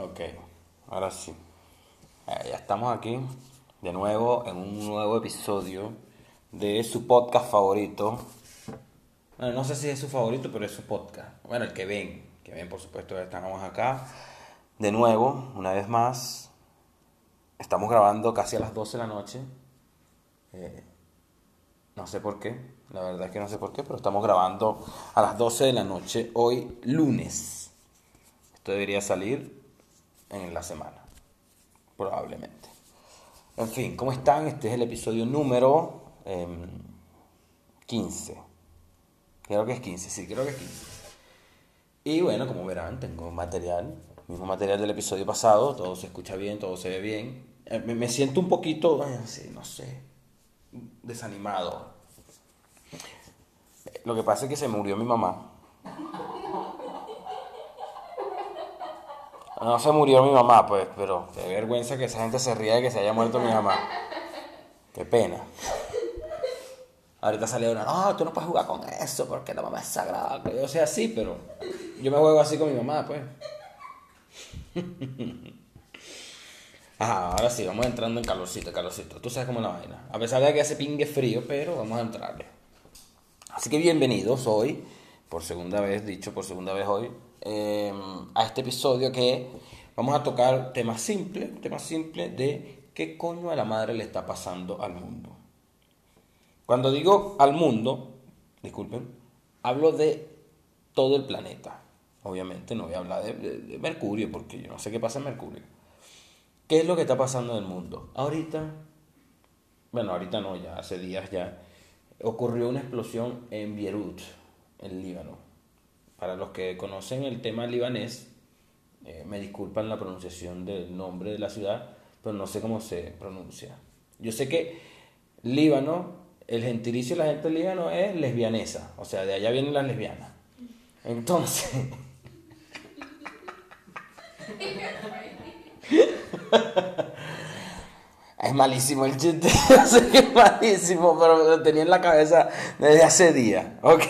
Ok, ahora sí. Eh, ya estamos aquí de nuevo en un nuevo episodio de su podcast favorito. Bueno, no sé si es su favorito, pero es su podcast. Bueno, el que ven, que ven por supuesto, estamos acá de nuevo, una vez más. Estamos grabando casi a las 12 de la noche. Eh, no sé por qué, la verdad es que no sé por qué, pero estamos grabando a las 12 de la noche hoy lunes. Esto debería salir en la semana, probablemente. En fin, ¿cómo están? Este es el episodio número 15. Em, creo que es 15, sí, creo que es 15. Y bueno, como verán, tengo material, mismo material del episodio pasado, todo se escucha bien, todo se ve bien. Eh, me, siento un poquito, no sé, desanimado. Lo que pasa es que se murió mi mamá. No se murió mi mamá, pues, pero qué vergüenza que esa gente se ría de que se haya muerto mi mamá. Qué pena. Ahorita salió una, no, tú no puedes jugar con eso porque la mamá es sagrada. O sea, sí, pero yo me juego así con mi mamá, pues. Ajá, ahora sí, vamos entrando en calorcito, calorcito. Tú sabes cómo es la vaina. A pesar de que hace pingue frío, pero vamos a entrarle. Así que bienvenidos hoy, por segunda vez, dicho por segunda vez hoy, Em, a este episodio que vamos a tocar temas simples, temas simples de qué coño a la madre le está pasando al mundo. Cuando digo al mundo, disculpen, hablo de todo el planeta. Obviamente no voy a hablar de, Mercurio porque yo no sé qué pasa en Mercurio. ¿Qué es lo que está pasando en el mundo? Ahorita, bueno, ahorita no, ya hace días ya, ocurrió una explosión en Beirut, en Líbano para los que conocen el tema libanés, eh, me disculpan la pronunciación del nombre de la ciudad, pero no sé cómo se pronuncia. Yo sé que Líbano, el gentilicio de la gente de Líbano es lesbianesa, o sea, de allá vienen las lesbianas. Entonces... es malísimo el chiste, es malísimo, pero lo tenía en la cabeza desde hace días. Ok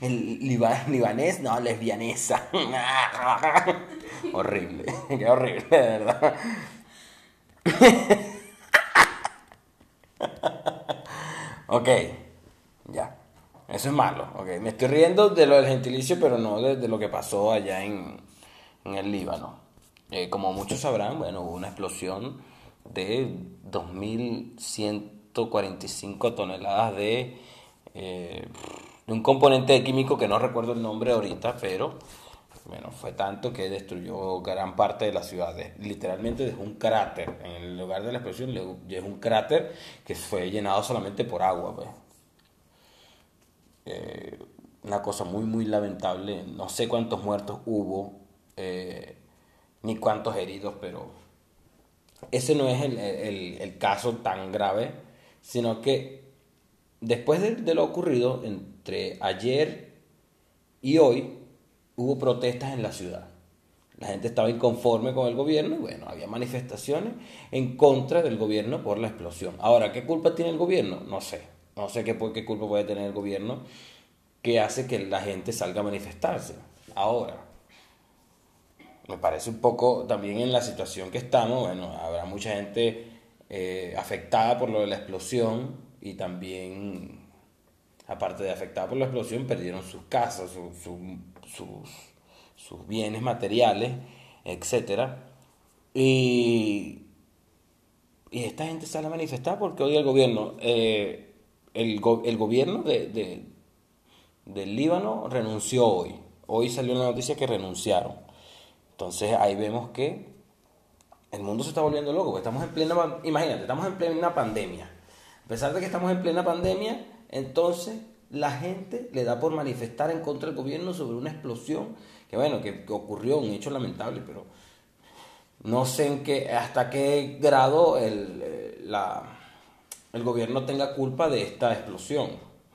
el libanés, no, lesbianesa. horrible, qué horrible, de verdad. ok, ya. Eso es malo. Okay. Me estoy riendo de lo del gentilicio, pero no de, lo que pasó allá en, en el Líbano. Eh, como muchos sabrán, bueno, hubo una explosión de 2.145 toneladas de eh, de un componente químico que no recuerdo el nombre ahorita, pero bueno, fue tanto que destruyó gran parte de la ciudad. Literalmente dejó un cráter. En el lugar de la explosión dejó un cráter que fue llenado solamente por agua. Pues. Eh, una cosa muy, muy lamentable. No sé cuántos muertos hubo, eh, ni cuántos heridos, pero ese no es el, el caso tan grave, sino que después de, lo ocurrido, entre ayer y hoy, hubo protestas en la ciudad. La gente estaba inconforme con el gobierno y bueno, había manifestaciones en contra del gobierno por la explosión. Ahora, ¿qué culpa tiene el gobierno? No sé. No sé qué, qué culpa puede tener el gobierno que hace que la gente salga a manifestarse. Ahora, me parece un poco también en la situación que estamos, bueno, habrá mucha gente eh, afectada por lo de la explosión, y también, aparte de afectados por la explosión, perdieron sus casas, sus, bienes materiales, etc. Y, y esta gente sale a manifestar porque hoy el gobierno, eh, el, el, gobierno de, de, del Líbano renunció hoy. Hoy salió la noticia que renunciaron. Entonces ahí vemos que el mundo se está volviendo loco. Estamos en plena, imagínate, estamos en plena pandemia. A pesar de que estamos en plena pandemia, entonces la gente le da por manifestar en contra del gobierno sobre una explosión que bueno, que, ocurrió, un hecho lamentable, pero no sé en qué, hasta qué grado el, eh, la, el gobierno tenga culpa de esta explosión.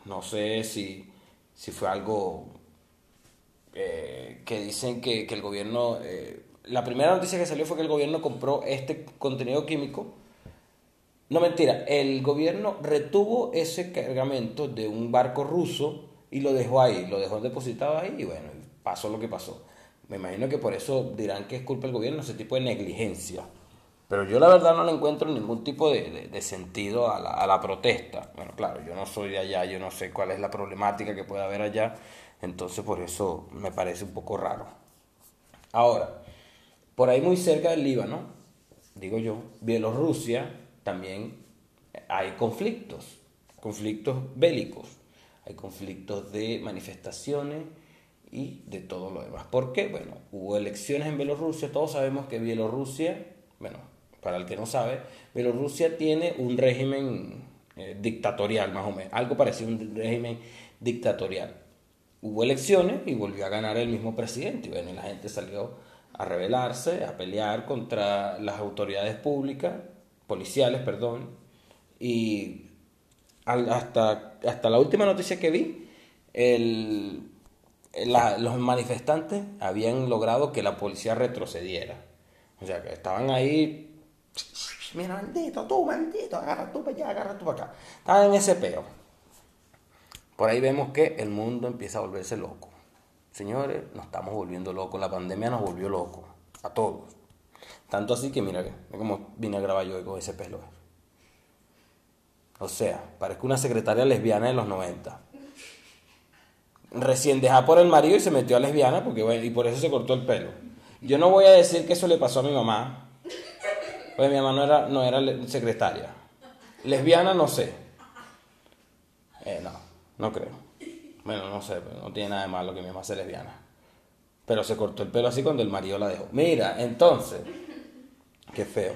No sé si, si fue algo eh, que dicen que, el gobierno... Eh, la primera noticia que salió fue que el gobierno compró este contenido químico no mentira, el gobierno retuvo ese cargamento de un barco ruso y lo dejó ahí, lo dejó depositado ahí y bueno, pasó lo que pasó. Me imagino que por eso dirán que es culpa del gobierno ese tipo de negligencia. Pero yo la verdad no le encuentro ningún tipo de, sentido a la, a la, protesta. Bueno, claro, yo no soy de allá, yo no sé cuál es la problemática que puede haber allá, entonces por eso me parece un poco raro. Ahora, por ahí muy cerca del Líbano, digo yo, Bielorrusia, también hay conflictos, conflictos bélicos, hay conflictos de manifestaciones y de todo lo demás. ¿Por qué? Bueno, hubo elecciones en Bielorrusia, todos sabemos que Bielorrusia, bueno, para el que no sabe, Bielorrusia tiene un régimen eh, dictatorial, más o menos, algo parecido a un régimen dictatorial. Hubo elecciones y volvió a ganar el mismo presidente. Y bueno, la gente salió a rebelarse, a pelear contra las autoridades públicas, policiales, perdón. Y hasta, hasta la última noticia que vi, los manifestantes habían logrado que la policía retrocediera. O sea, que estaban ahí Mira, maldito, tú, maldito, agarra tú para allá, agarra tú para acá. Estaba en ese peo. Por ahí vemos que el mundo empieza a volverse loco. Señores, nos estamos volviendo locos. La pandemia nos volvió locos. A todos. Tanto así que mira, mira cómo vine a grabar yo con ese pelo. O sea, parezco una secretaria lesbiana de los 90. Recién dejada por el marido y se metió a lesbiana porque, y por eso se cortó el pelo. Yo no voy a decir que eso le pasó a mi mamá, pues mi mamá no era, no era secretaria. Lesbiana, no sé. Eh, no, no creo. Bueno, no sé, no tiene nada de malo que mi mamá sea lesbiana. Pero se cortó el pelo así cuando el marido la dejó. Mira, entonces, qué feo.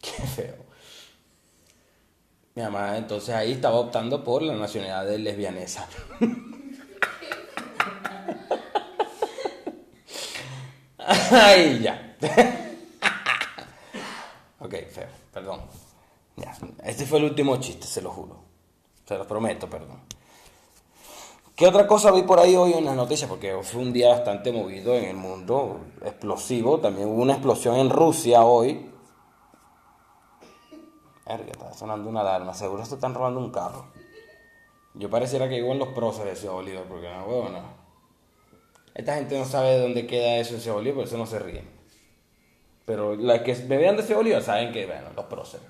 Qué feo. Mi mamá entonces ahí estaba optando por la nacionalidad de lesbianesa. Ay, ya. Ok, feo, perdón. Ya, este fue el último chiste, se lo juro. Se lo prometo, perdón. ¿Qué otra cosa vi por ahí hoy en las noticias? Porque fue un día bastante movido en el mundo, explosivo. También hubo una explosión en Rusia hoy. Erga, está sonando una alarma. Seguro se están robando un carro. Yo pareciera que vivo en los próceres de Ciudad Bolívar, porque no, huevo, no. Esta gente no sabe de dónde queda eso en Ciudad Bolívar, por eso no se ríen. Pero las que me vean de ese Bolívar saben que, bueno, los próceres.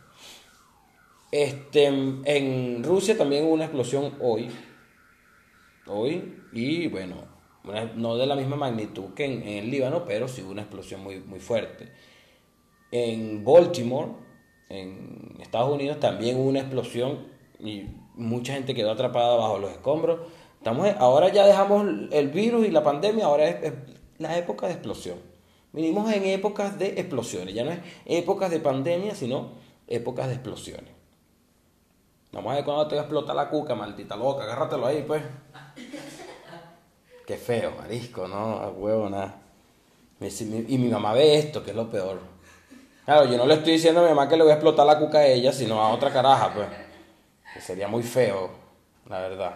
Este, en Rusia también hubo una explosión hoy. Hoy. Y bueno, no de la misma magnitud que en, el Líbano, pero sí hubo una explosión muy, muy fuerte. En Baltimore, en Estados Unidos, también hubo una explosión y mucha gente quedó atrapada bajo los escombros. Estamos, ahora ya dejamos el virus y la pandemia, ahora es la época de explosión. Vinimos en épocas de explosiones, ya no es épocas de pandemia, sino épocas de explosiones. Vamos a ver cuándo te va a explotar la cuca, maldita loca, agárratelo ahí, pues. Qué feo, marisco, ¿no? A huevo, nada. Y mi mamá ve esto, que es lo peor. Claro, yo no le estoy diciendo a mi mamá que le voy a explotar la cuca a ella, sino a otra caraja, pues. Que sería muy feo, la verdad.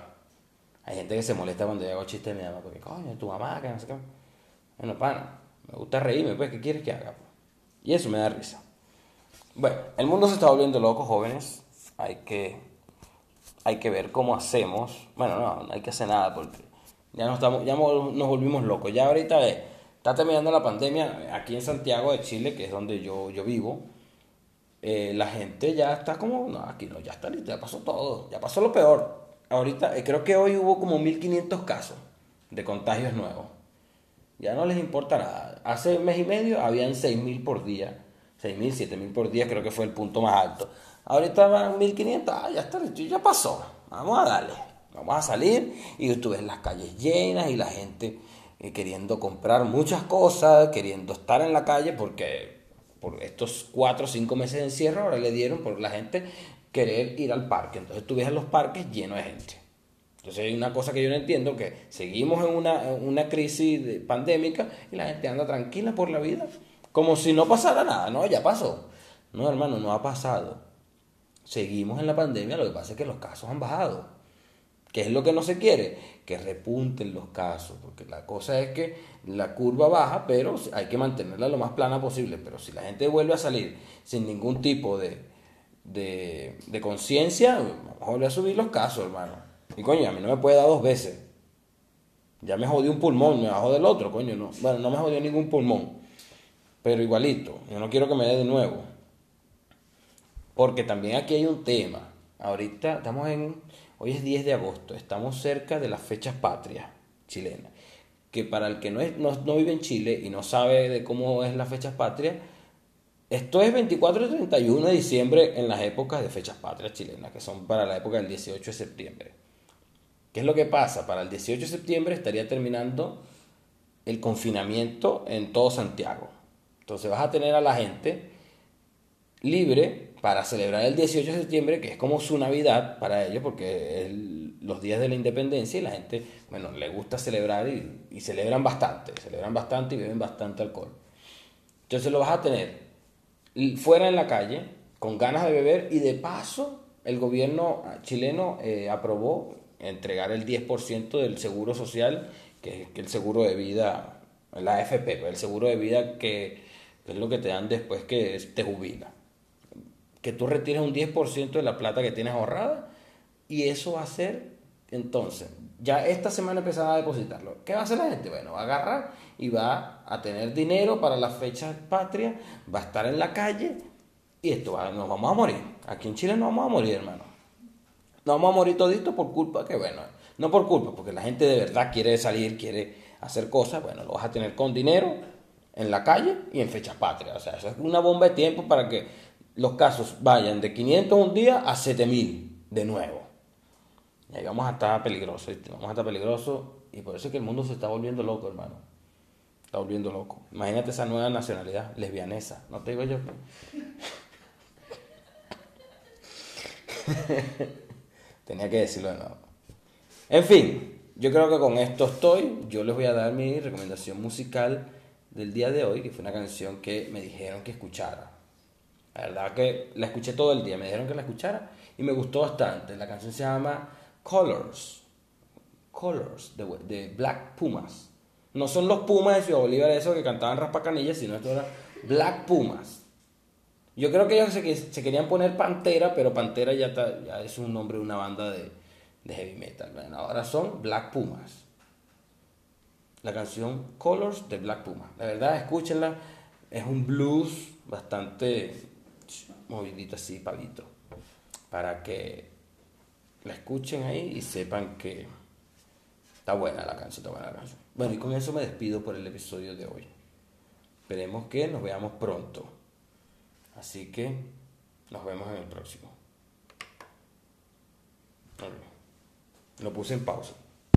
Hay gente que se molesta cuando yo hago chistes de mi mamá, porque coño, tu mamá, que no sé qué. Bueno, pana. Me gusta reírme, pues, ¿qué quieres que haga? Y eso me da risa. Bueno, el mundo se está volviendo loco, jóvenes. Hay que, hay que ver cómo hacemos. Bueno, no, no hay que hacer nada porque ya, nos, estamos, ya nos volvimos locos. Ya ahorita está terminando la pandemia aquí en Santiago de Chile, que es donde yo, yo vivo. Eh, la gente ya está como, no, aquí no, ya está listo, ya pasó todo, ya pasó lo peor. Ahorita, eh, creo que hoy hubo como 1500 casos de contagios nuevos. Ya no les importa nada. Hace un mes y medio habían 6.000 por día. 6.000, 7.000 por día creo que fue el punto más alto. Ahorita van 1.500, ah, ya está, ya pasó. Vamos a darle. Vamos a salir y tú ves las calles llenas y la gente eh, queriendo comprar muchas cosas, queriendo estar en la calle porque por estos 4 o 5 meses de encierro ahora le dieron por la gente querer ir al parque. Entonces tú ves los parques llenos de gente. Entonces hay una cosa que yo no entiendo, que seguimos en una, crisis pandémica y la gente anda tranquila por la vida, como si no pasara nada, no, ya pasó. No, hermano, no ha pasado. Seguimos en la pandemia, lo que pasa es que los casos han bajado. ¿Qué es lo que no se quiere? Que repunten los casos, porque la cosa es que la curva baja, pero hay que mantenerla lo más plana posible. Pero si la gente vuelve a salir sin ningún tipo de, de, de conciencia, volver a subir los casos, hermano. Y coño, a mí no me puede dar dos veces. Ya me jodió un pulmón, me bajó del otro, coño. No. Bueno, no me jodió ningún pulmón. Pero igualito, yo no quiero que me dé de nuevo. Porque también aquí hay un tema. Ahorita estamos en. Hoy es 10 de agosto, estamos cerca de las fechas patrias chilenas. Que para el que no, es, no, no vive en Chile y no sabe de cómo es las fechas patrias, esto es 24 y 31 de diciembre en las épocas de fechas patrias chilenas, que son para la época del 18 de septiembre. ¿Qué es lo que pasa? Para el 18 de septiembre estaría terminando el confinamiento en todo Santiago. Entonces vas a tener a la gente libre para celebrar el 18 de septiembre, que es como su Navidad para ellos, porque es los días de la independencia y la gente, bueno, le gusta celebrar y, y celebran bastante, celebran bastante y beben bastante alcohol. Entonces lo vas a tener fuera en la calle, con ganas de beber y de paso el gobierno chileno eh, aprobó entregar el 10% del seguro social, que es el seguro de vida, la AFP, pues, el seguro de vida que, es lo que te dan después que te jubila. Que tú retires un 10% de la plata que tienes ahorrada y eso va a ser, entonces, ya esta semana empezaba a depositarlo. ¿Qué va a hacer la gente? Bueno, va a agarrar y va a tener dinero para las fechas patrias, va a estar en la calle y esto va, nos vamos a morir. Aquí en Chile nos vamos a morir, hermano. Nos vamos a morir todito por culpa que, bueno, no por culpa, porque la gente de verdad quiere salir, quiere hacer cosas, bueno, lo vas a tener con dinero en la calle y en fechas patrias. O sea, eso es una bomba de tiempo para que los casos vayan de 500 un día a 7000 de nuevo. Y ahí vamos a estar peligrosos, vamos a estar peligrosos y por eso es que el mundo se está volviendo loco, hermano. Está volviendo loco. Imagínate esa nueva nacionalidad lesbianesa, ¿no te digo yo? Tenía que decirlo de nuevo. En fin, yo creo que con esto estoy. Yo les voy a dar mi recomendación musical del día de hoy, que fue una canción que me dijeron que escuchara. La verdad que la escuché todo el día, me dijeron que la escuchara y me gustó bastante. La canción se llama Colors. Colors, de, de Black Pumas. No son los Pumas de Ciudad Bolívar esos que cantaban raspacanillas, sino esto era Black Pumas. Yo creo que ellos se, querían poner Pantera, pero Pantera ya, ya es un nombre de una banda de, heavy metal. ahora son Black Pumas. La canción Colors de Black Pumas. La verdad, escúchenla. Es un blues bastante movidito así, pavito. Para que la escuchen ahí y sepan que está buena la canción, está buena la canción. Bueno, y con eso me despido por el episodio de hoy. Esperemos que nos veamos pronto. Así que nos vemos en el próximo. Lo puse en pausa.